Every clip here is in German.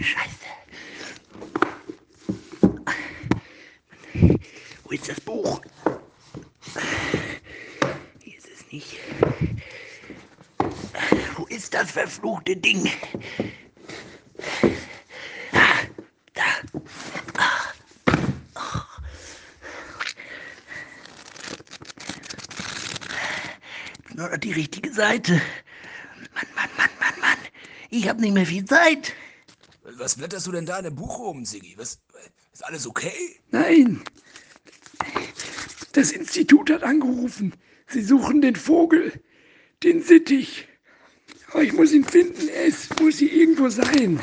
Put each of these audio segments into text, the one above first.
Scheiße. Wo ist das Buch? Hier ist es nicht. Wo ist das verfluchte Ding? Nur noch die richtige Seite. Mann, Mann, Mann, Mann, Mann. Ich habe nicht mehr viel Zeit. Was blätterst du denn da in dem Buch rum, Siggi? Was, ist alles okay? Nein. Das Institut hat angerufen. Sie suchen den Vogel, den Sittich. Aber ich muss ihn finden. Es muss hier irgendwo sein.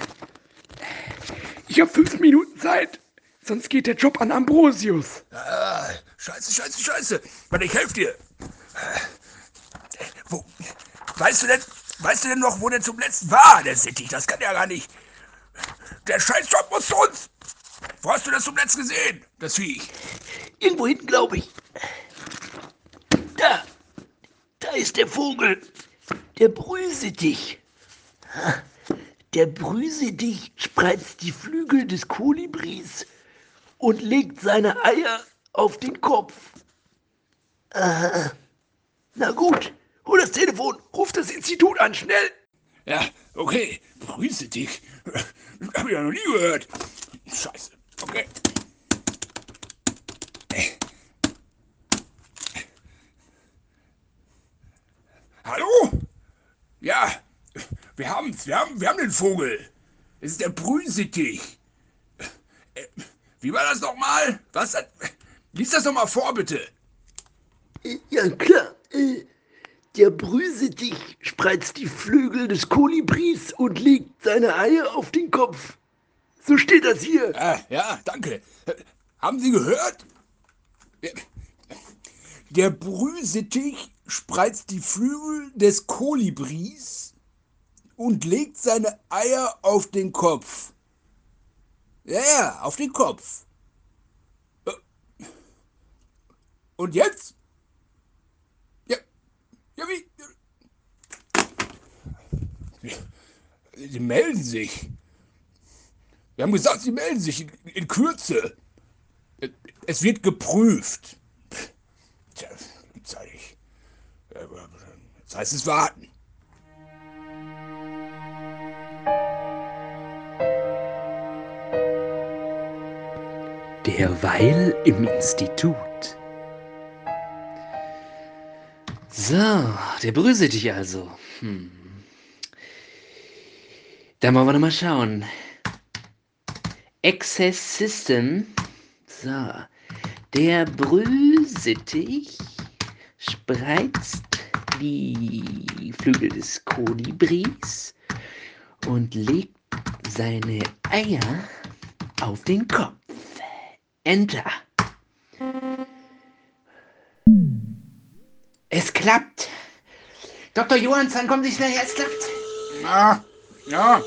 Ich habe fünf Minuten Zeit. Sonst geht der Job an Ambrosius. Ah, scheiße, scheiße, scheiße. Warte, ich helfe dir. Weißt du denn, weißt du denn noch, wo der zum letzten war, der Sittich? Das kann ja gar nicht. Der Scheißjob muss zu uns. Wo hast du das zum letzten gesehen, das Viech? Irgendwo hinten, glaube ich. Da. Da ist der Vogel. Der Brühsittich. Ha, Der Brühsittich spreizt die Flügel des Kolibris und legt seine Eier auf den Kopf. Aha. Na gut, hol das Telefon, ruf das Institut an, schnell. Ja, okay. Grüße dich. Hab ich ja noch nie gehört. Scheiße. Okay. Hallo? Ja, wir haben's. Wir haben, wir haben den Vogel. Es ist der Brühsittich. Äh, Wie war das nochmal? Was? Lies das nochmal vor, bitte. Ja, klar. Der Brühsittich spreizt die Flügel des Kolibris und legt seine Eier auf den Kopf. So steht das hier. Ah, ja, danke. Haben Sie gehört? Der- Brühsittich spreizt die Flügel des Kolibris und legt seine Eier auf den Kopf. Ja, ja, auf den Kopf. Äh, Und jetzt? Ja, ja, wie? Sie melden sich. Wir haben gesagt, Sie melden sich in, in Kürze. Es wird geprüft. Tja, gibt's ja nicht. Heißt es warten. Derweil im Institut. So, der Brühsittich also. Hm. Dann wollen wir noch mal schauen. Access System. So. Der Brühsittich spreizt die Flügel des Kolibris und legt seine Eier auf den Kopf. Enter. Es klappt. Dr. Johansson, kommen Sie schnell her, es klappt. Ja.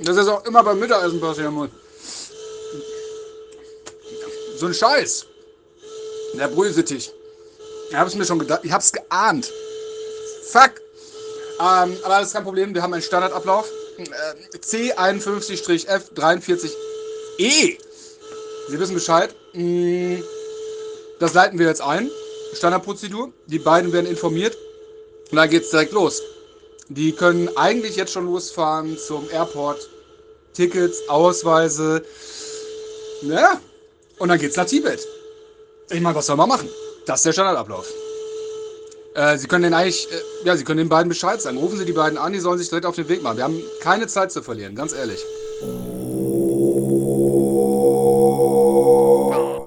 Das ist auch immer beim Mittagessen passieren muss. So ein Scheiß. Der Brühsittich. Ich hab's mir schon gedacht. Ich hab's geahnt. Fuck. Ähm, aber das ist kein Problem. Wir haben einen Standardablauf. Äh, C51-F43E. Sie wissen Bescheid. Mm, Das leiten wir jetzt ein. Standardprozedur. Die beiden werden informiert. Und dann geht's direkt los. Die können eigentlich jetzt schon losfahren zum Airport. Tickets, Ausweise. Ja. Und dann geht's nach Tibet. Ich meine, was soll man machen? Das ist der Standardablauf. Äh, Sie können den eigentlich, äh, ja, Sie können den beiden Bescheid sagen. Rufen Sie die beiden an, die sollen sich direkt auf den Weg machen. Wir haben keine Zeit zu verlieren, ganz ehrlich.